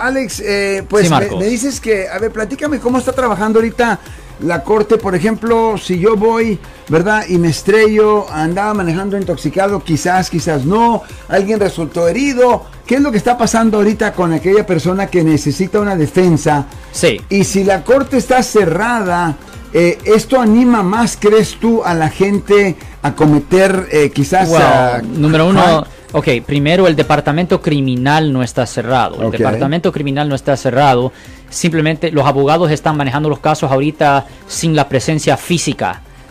Alex, eh, pues Sí, me, dices que, a ver, platícame cómo está trabajando ahorita la corte, por ejemplo, si yo voy, ¿verdad? Y me estrello, andaba manejando intoxicado, quizás, quizás no, alguien resultó herido, ¿qué es lo que está pasando ahorita con aquella persona que necesita una defensa? Sí. Y si la corte está cerrada, eh, ¿esto anima más, crees tú, a la gente a cometer eh, quizás... Well, ah, número uno? Ok, primero el departamento criminal no está cerrado. El departamento criminal no está cerrado. Simplemente los abogados están manejando los casos ahorita sin la presencia física.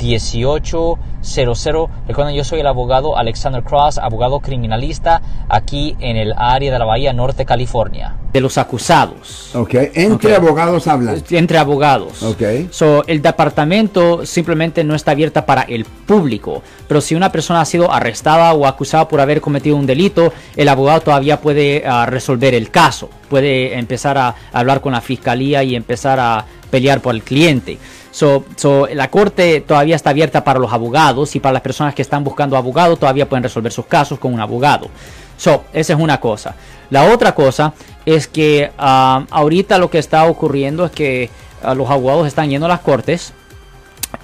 1-800-530-1800. Recuerden, yo soy el abogado Alexander Cross, abogado criminalista aquí en el área de la Bahía Norte, California. De los acusados. Ok, entre Ok. abogados hablan. Entre abogados. Ok. So, el departamento simplemente no está abierta para el público. Pero si una persona ha sido arrestada o acusada por haber cometido un delito, el abogado todavía puede ah, resolver el caso. Puede empezar a hablar con la fiscalía y empezar a pelear por el cliente. So, la corte todavía está abierta para los abogados y para las personas que están buscando abogado todavía pueden resolver sus casos con un abogado. So, esa es una cosa. La otra cosa es que ah, ahorita lo que está ocurriendo es que ah, los abogados están yendo a las cortes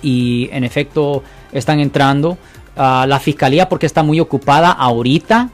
y en efecto están entrando. a la fiscalía porque está muy ocupada ahorita.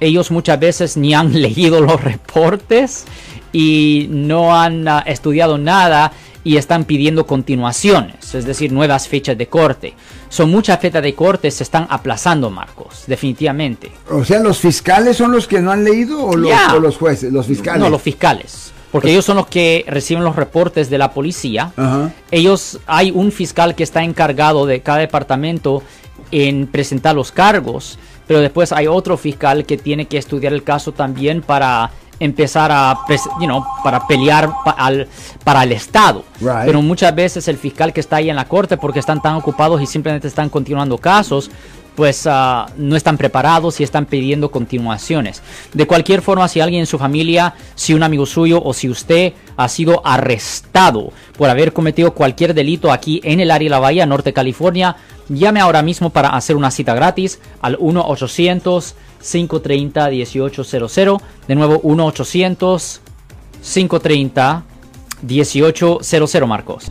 Ellos muchas veces ni han leído los reportes y no han ah, estudiado nada y están pidiendo continuaciones, es decir, nuevas fechas de corte. Son muchas fechas de corte se están aplazando, Marcos, definitivamente. O sea, ¿los fiscales son los que no han leído o los, Ya. o los jueces? Los fiscales. No, los fiscales. Porque ellos son los que reciben los reportes de la policía. Ajá. Ellos, hay un fiscal que está encargado de cada departamento en presentar los cargos, pero después hay otro fiscal que tiene que estudiar el caso también para empezar a, you know, para pelear pa- al- para el Estado. Right. Pero muchas veces el fiscal que está ahí en la corte, porque están tan ocupados y simplemente están continuando casos, pues ah, no están preparados y están pidiendo continuaciones. De cualquier forma, si alguien en su familia, si un amigo suyo o si usted ha sido arrestado por haber cometido cualquier delito aquí en el área de la Bahía Norte, California, llame ahora mismo para hacer una cita gratis al 1-800-530-1800. De nuevo, 1-800-530-1800, Marcos.